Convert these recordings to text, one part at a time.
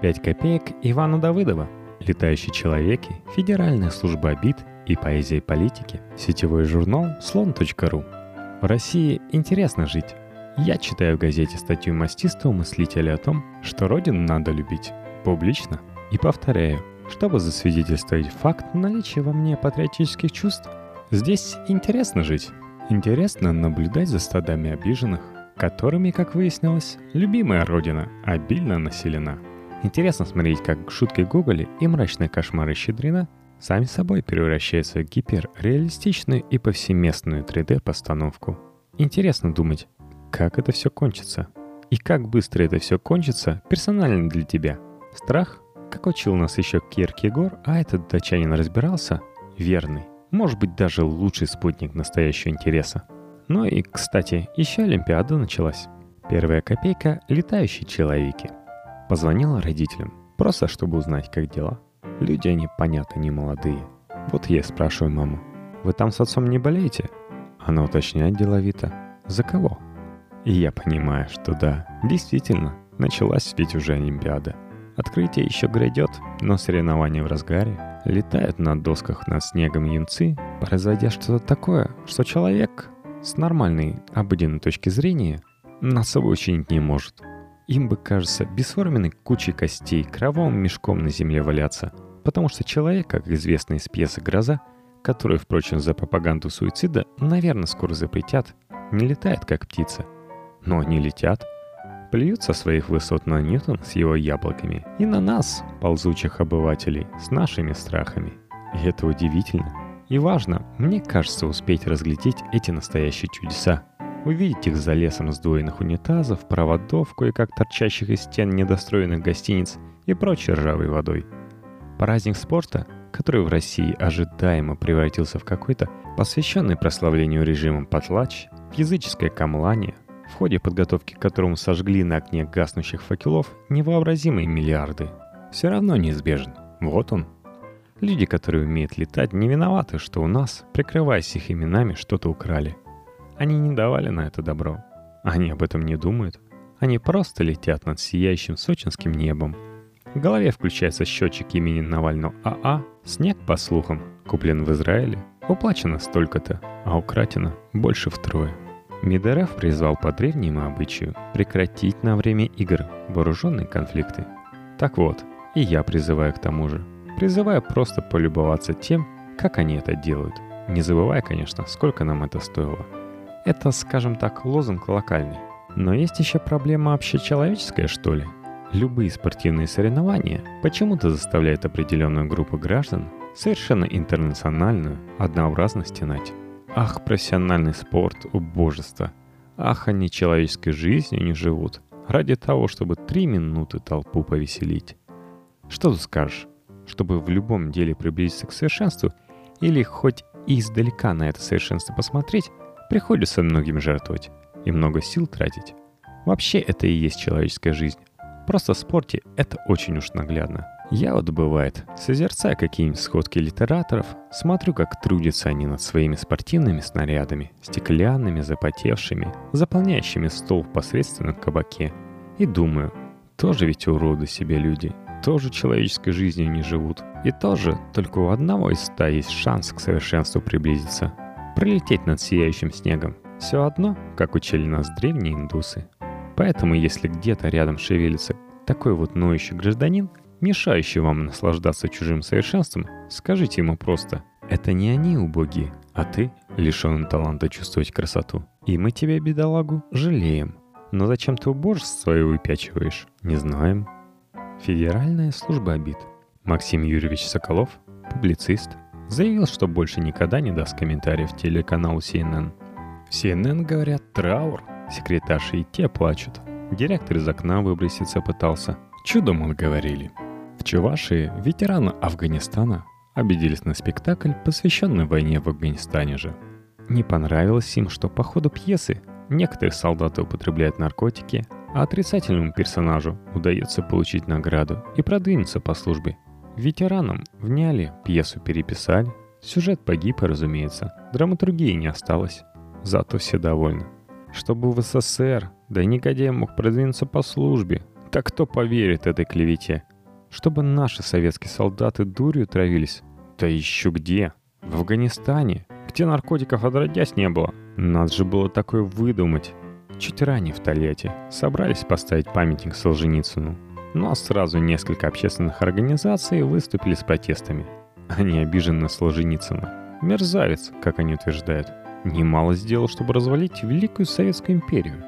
5 копеек Ивана Давыдова. Летающие человеки, Федеральная служба обид и поэзия политики, сетевой журнал слон.ру. В России интересно жить. Я читаю в газете статью мастистого мыслителя о том, что родину надо любить публично и повторяю, чтобы засвидетельствовать факт наличия во мне патриотических чувств. Здесь интересно жить. Интересно наблюдать за стадами обиженных, которыми, как выяснилось, любимая родина обильно населена. Интересно смотреть, как шутки Гоголя и мрачные кошмары Щедрина сами собой превращаются в гиперреалистичную и повсеместную 3D-постановку. Интересно думать, как это все кончится. И как быстро это все кончится персонально для тебя. Страх, как учил нас еще Киркегор, а этот датчанин разбирался, верный, может быть даже лучший спутник настоящего интереса. Ну и, кстати, еще Олимпиада началась. Первая копейка — летающие человеки. Позвонила родителям, просто чтобы узнать, как дела. Люди они, понятно, не молодые. Вот я спрашиваю маму, вы там с отцом не болеете? Она уточняет деловито, за кого? И я понимаю, что да, действительно, началась ведь уже Олимпиада. Открытие еще грядет, но соревнования в разгаре. Летают на досках над снегом юнцы, производя что-то такое, что человек с нормальной обыденной точки зрения над собой учинить не может. Им бы, кажется, бесформенной кучей костей, кровавым мешком на земле валяться. Потому что человек, как известно из пьесы «Гроза», которую, впрочем, за пропаганду суицида, наверное, скоро запретят, не летает, как птица – но они летят, плюют со своих высот на Ньютон с его яблоками и на нас, ползучих обывателей, с нашими страхами. И это удивительно. И важно, мне кажется, успеть разглядеть эти настоящие чудеса. Увидеть их за лесом сдвоенных унитазов, проводов, кое-как торчащих из стен недостроенных гостиниц и прочей ржавой водой. Праздник спорта, который в России ожидаемо превратился в какой-то посвященный прославлению режима потлач, языческое камлание, в ходе подготовки к которому сожгли на окне гаснущих факелов невообразимые миллиарды. Все равно неизбежен. Вот он. Люди, которые умеют летать, не виноваты, что у нас, прикрываясь их именами, что-то украли. Они не давали на это добро. Они об этом не думают. Они просто летят над сияющим сочинским небом. В голове включается счетчик имени Навального АА. Снег, по слухам, куплен в Израиле. Уплачено столько-то, а укратено больше втрое. Медорав призвал по древнему обычаю прекратить на время игр вооруженные конфликты. Так вот, и я призываю к тому же. Призываю просто полюбоваться тем, как они это делают. Не забывая, конечно, сколько нам это стоило. Это, скажем так, лозунг локальный. Но есть еще проблема общечеловеческая, что ли. Любые спортивные соревнования почему-то заставляют определенную группу граждан совершенно интернациональную однообразно стенать. Ах, профессиональный спорт, убожество. Ах, они человеческой жизнью не живут. Ради того, чтобы три минуты толпу повеселить. Что ты скажешь? Чтобы в любом деле приблизиться к совершенству или хоть издалека на это совершенство посмотреть, приходится многим жертвовать и много сил тратить. Вообще это и есть человеческая жизнь. Просто в спорте это очень уж наглядно. Я вот бывает, созерцая какие-нибудь сходки литераторов, смотрю, как трудятся они над своими спортивными снарядами, стеклянными, запотевшими, заполняющими стол в посредственном кабаке. И думаю, тоже ведь уроды себе люди, тоже человеческой жизнью не живут. И тоже только у одного из ста есть шанс к совершенству приблизиться. Пролететь над сияющим снегом. Все одно, как учили нас древние индусы. Поэтому, если где-то рядом шевелится такой вот ноющий гражданин, мешающий вам наслаждаться чужим совершенством, скажите ему просто «Это не они убогие, а ты, лишенный таланта чувствовать красоту. И мы тебя, бедолагу, жалеем. Но зачем ты убожество свое выпячиваешь? Не знаем». Федеральная служба обид. Максим Юрьевич Соколов, публицист, заявил, что больше никогда не даст комментариев телеканалу CNN. В CNN говорят «траур», секретарши и те плачут. Директор из окна выброситься пытался. Чудом мы говорили. В Чувашии ветераны Афганистана обиделись на спектакль, посвященный войне в Афганистане же. Не понравилось им, что по ходу пьесы некоторые солдаты употребляют наркотики, а отрицательному персонажу удается получить награду и продвинуться по службе. Ветеранам вняли, пьесу переписали, сюжет погиб, разумеется, драматургии не осталось, зато все довольны. Чтобы в СССР, да и негодяй мог продвинуться по службе, так кто поверит этой клевете – Чтобы наши советские солдаты дурью травились? Да еще где? В Афганистане, где наркотиков отродясь не было. Надо же было такое выдумать. Чуть ранее в Тольятти собрались поставить памятник Солженицыну. Но сразу несколько общественных организаций выступили с протестами. Они обижены на Солженицына. Мерзавец, как они утверждают. Немало сделал, чтобы развалить Великую Советскую империю.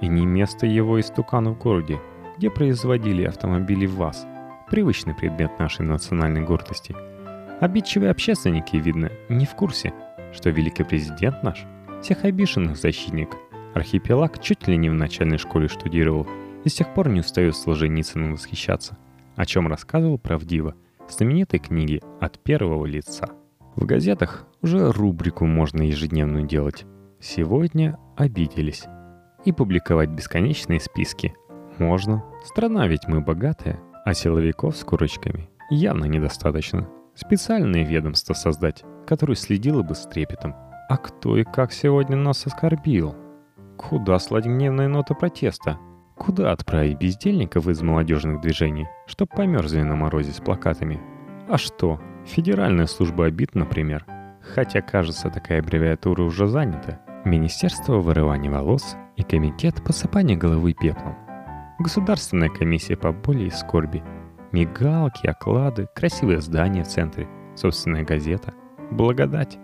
И не место его истукану в городе, где производили автомобили ВАЗ. Привычный предмет нашей национальной гордости. Обидчивые общественники, видно, не в курсе, что великий президент наш, всех обиженных защитник – Архипелаг чуть ли не в начальной школе штудировал и с тех пор не устает Солженицыным восхищаться, о чем рассказывал правдиво в знаменитой книге «От первого лица». В газетах уже рубрику можно ежедневную делать. Сегодня обиделись. И публиковать бесконечные списки. Можно. Страна ведь мы богатая, а силовиков с курочками явно недостаточно. Специальное ведомство создать, которое следило бы с трепетом. А кто и как сегодня нас оскорбил? Куда слать гневные ноты протеста? Куда отправить бездельников из молодежных движений, чтоб померзли на морозе с плакатами? А что, Федеральная служба обид, например? Хотя, кажется, такая аббревиатура уже занята. Министерство вырывания волос и Комитет посыпания головы пеплом. Государственная комиссия по боли и скорби. Мигалки, оклады, красивое здание в центре, собственная газета. Благодать.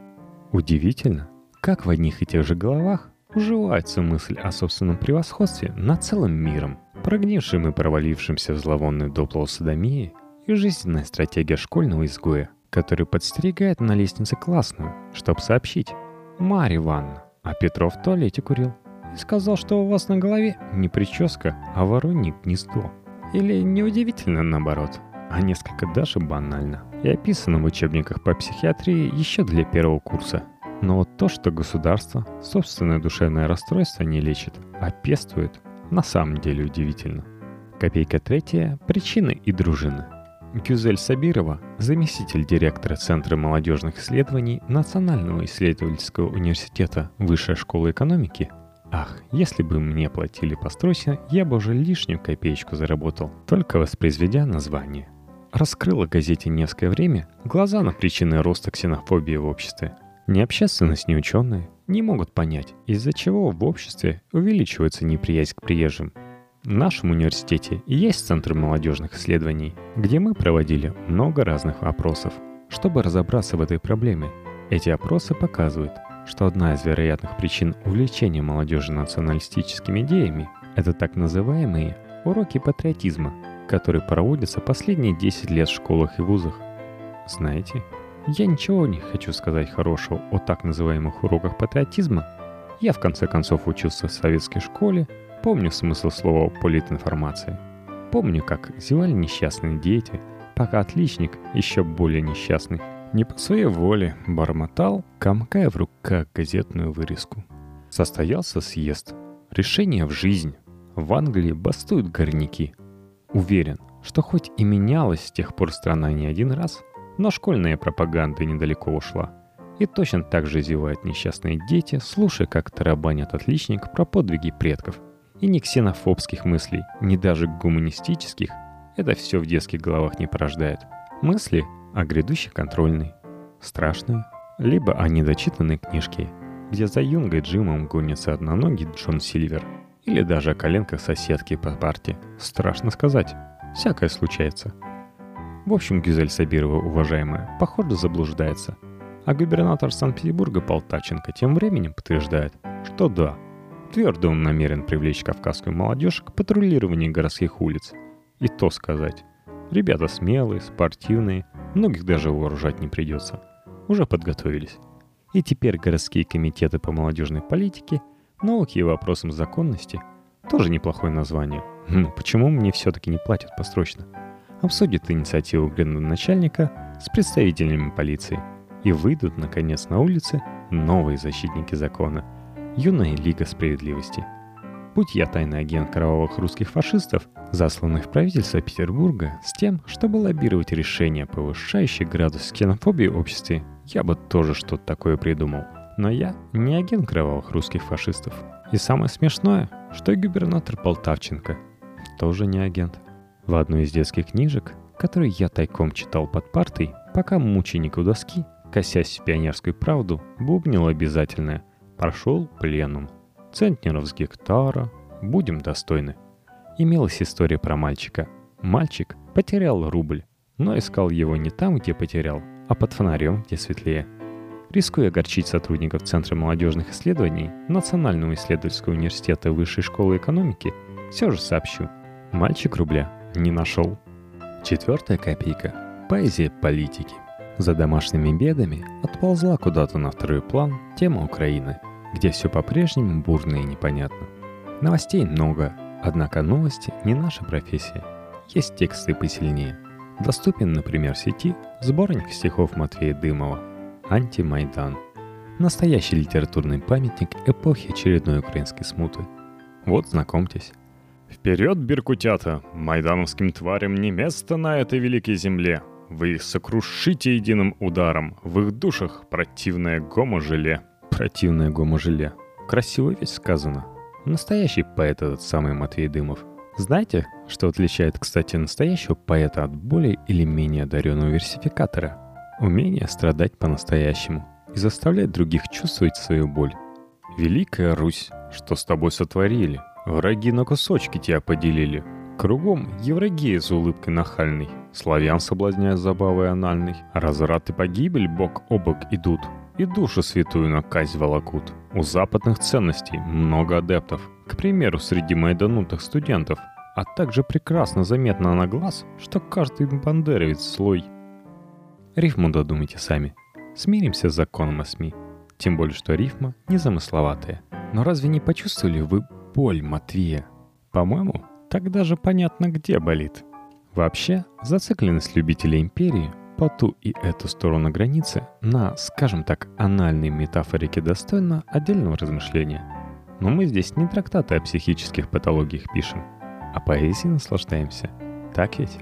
Удивительно, как в одних и тех же головах уживается мысль о собственном превосходстве над целым миром, прогнившим и провалившимся в зловонную допло садомии и жизненная стратегия школьного изгоя, который подстерегает на лестнице классную, чтобы сообщить «Марья Ивановна, а Петров в туалете курил и сказал, что у вас на голове не прическа, а воронье гнездо». Или неудивительно наоборот, а несколько даже банально. И описано в учебниках по психиатрии еще для первого курса – но вот то, что государство собственное душевное расстройство не лечит, а пестует, на самом деле удивительно. Копейка третья – причины и дружины. Гюзель Сабирова, заместитель директора Центра молодежных исследований Национального исследовательского университета Высшей школы экономики, Ах, если бы мне платили по стросе, я бы уже лишнюю копеечку заработал, только воспроизведя название. Раскрыла газете «Невское время» глаза на причины роста ксенофобии в обществе – ни общественность, ни ученые не могут понять, из-за чего в обществе увеличивается неприязнь к приезжим. В нашем университете есть Центр молодежных исследований, где мы проводили много разных опросов, чтобы разобраться в этой проблеме. Эти опросы показывают, что одна из вероятных причин увлечения молодежи националистическими идеями – это так называемые уроки патриотизма, которые проводятся последние 10 лет в школах и вузах. Знаете, я ничего не хочу сказать хорошего о так называемых уроках патриотизма. Я в конце концов учился в советской школе, помню смысл слова политинформации. Помню, как зевали несчастные дети, пока отличник, еще более несчастный, не по своей воле бормотал, комкая в руках газетную вырезку. Состоялся съезд. Решение в жизнь. В Англии бастуют горняки. Уверен, что хоть и менялась с тех пор страна не один раз, но школьная пропаганда недалеко ушла. И точно так же зевают несчастные дети, слушая, как тарабанят отличник про подвиги предков. И ни ксенофобских мыслей, ни даже гуманистических, это все в детских головах не порождает. Мысли о грядущей контрольной, страшные, либо о недочитанной книжке, где за Юнгой Джимом гонится одноногий Джон Сильвер, или даже о коленках соседки по парте. Страшно сказать. Всякое случается. В общем, Гюзель Сабирова, уважаемая, похоже заблуждается. А губернатор Санкт-Петербурга Полтаченко тем временем подтверждает, что да, твердо он намерен привлечь кавказскую молодежь к патрулированию городских улиц. И то сказать. Ребята смелые, спортивные, многих даже вооружать не придется. Уже подготовились. И теперь городские комитеты по молодежной политике, науке и вопросам законности – тоже неплохое название. Но почему мне все-таки не платят посрочно? Обсудят инициативу градоначальника с представителями полиции и выйдут, наконец, на улицы новые защитники закона – Юная Лига Справедливости. Будь я тайный агент кровавых русских фашистов, засланных в правительство Петербурга с тем, чтобы лоббировать решение, повышающее градус ксенофобии в обществе, я бы тоже что-то такое придумал. Но я не агент кровавых русских фашистов. И самое смешное, что и губернатор Полтавченко тоже не агент – в одной из детских книжек который я тайком читал под партой, пока мученик у доски, косясь в пионерскую правду, бубнил обязательное «Прошел пленум». Центнеров с гектара, будем достойны. Имелась история про мальчика. Мальчик потерял рубль, но искал его не там, где потерял, а под фонарем, где светлее. Рискуя огорчить сотрудников Центра молодежных исследований Национального исследовательского университета Высшей школы экономики, все же сообщу. Мальчик рубля не нашел. Четвертая копейка. Поэзия политики. За домашними бедами отползла куда-то на второй план тема Украины, где все по-прежнему бурно и непонятно. Новостей много, однако новости не наша профессия. Есть тексты посильнее. Доступен, например, в сети сборник стихов Матвея Дымова «Антимайдан». Настоящий литературный памятник эпохи очередной украинской смуты. Вот, знакомьтесь. Вперед, беркутята! Майдановским тварям не место на этой великой земле. Вы их сокрушите единым ударом. В их душах противное гомо-желе. Противное гомо-желе. Красиво ведь сказано. Настоящий поэт этот самый Матвей Дымов. Знаете, что отличает, кстати, настоящего поэта от более или менее одаренного версификатора? Умение страдать по-настоящему и заставлять других чувствовать свою боль. Великая Русь, что с тобой сотворили? Враги на кусочки тебя поделили. Кругом еврогеи с улыбкой нахальной. Славян соблазняя забавой анальной. Разврат и погибель бок о бок идут. И душу святую на казнь волокут. У западных ценностей много адептов. К примеру, среди майданутых студентов. А также прекрасно заметно на глаз, что каждый бандеровец слой. Рифму додумайте сами. Смиримся с законом о СМИ. Тем более, что рифма незамысловатая. Но разве не почувствовали вы боль Матвея. По-моему, так даже понятно, где болит. Вообще, зацикленность любителей империи по ту и эту сторону границы на, скажем так, анальной метафорике достойна отдельного размышления. Но мы здесь не трактаты о психических патологиях пишем, а поэзией наслаждаемся. Так ведь?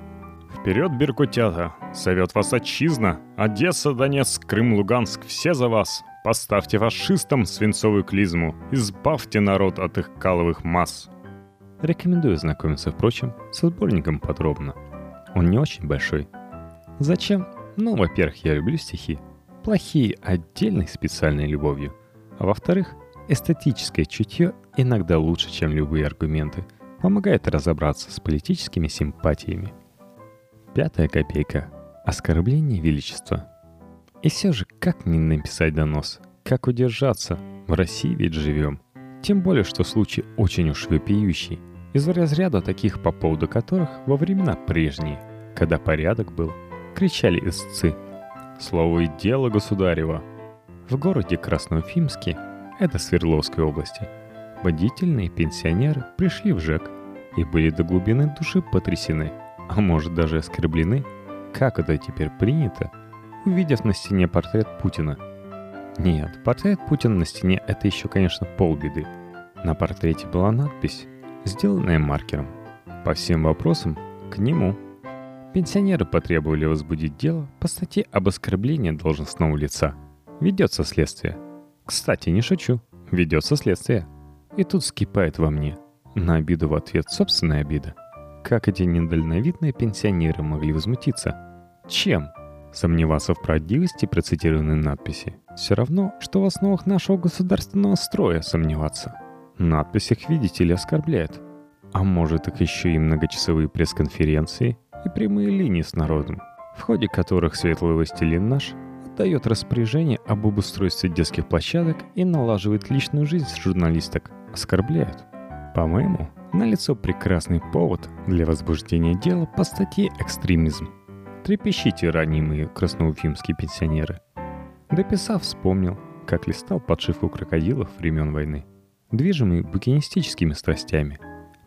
Вперед, Беркутята! Совет вас отчизна! Одесса, Донецк, Крым, Луганск, все за вас! Поставьте фашистам свинцовую клизму, избавьте народ от их каловых масс. Рекомендую знакомиться, впрочем, со сборником подробно. Он не очень большой. Зачем? Ну, во-первых, я люблю стихи. Плохие отдельной специальной любовью. А во-вторых, эстетическое чутье иногда лучше, чем любые аргументы. Помогает разобраться с политическими симпатиями. Пятая копейка. Оскорбление величества. И все же, как не написать донос? Как удержаться? В России ведь живем. Тем более, что случай очень уж вопиющий. Из разряда таких, по поводу которых во времена прежние, когда порядок был, кричали истцы. Слово и дело государева. В городе Красноуфимске, это Свердловской области, водительные пенсионеры пришли в ЖЭК и были до глубины души потрясены, а может даже оскорблены. Как это теперь принято – увидев на стене портрет Путина. Нет, портрет Путина на стене – это еще, конечно, полбеды. На портрете была надпись, сделанная маркером. По всем вопросам к нему. Пенсионеры потребовали возбудить дело по статье об оскорблении должностного лица. Ведется следствие. Кстати, не шучу, ведется следствие. И тут скипает во мне. На обиду в ответ собственная обида. Как эти недальновидные пенсионеры могли возмутиться? Чем? Сомневаться в правдивости процитированной надписи все равно, что в основах нашего государственного строя сомневаться. Надпись их, видите ли, оскорбляет. А может, их еще и многочасовые пресс-конференции и прямые линии с народом, в ходе которых светлый властелин наш отдает распоряжение об обустройстве детских площадок и налаживает личную жизнь журналисток, оскорбляют. По-моему, налицо прекрасный повод для возбуждения дела по статье «Экстремизм». Трепещите, ранимые красноуфимские пенсионеры. Дописав, вспомнил, как листал подшивку крокодилов времен войны. Движимый букинистическими страстями,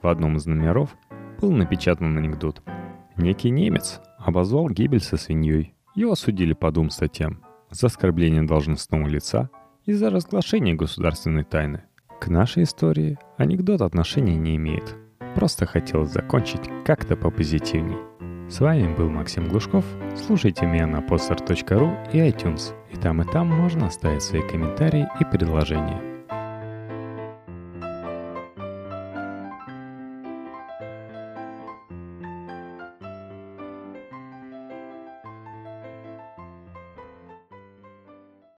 в одном из номеров был напечатан анекдот. Некий немец обозвал гибель со свиньей. Его осудили по двум статьям. За оскорбление должностного лица и за разглашение государственной тайны. К нашей истории анекдот отношения не имеет. Просто хотелось закончить как-то попозитивней. С вами был Максим Глушков. Слушайте меня на podstar.ru и iTunes. И там, и там можно оставить свои комментарии и предложения.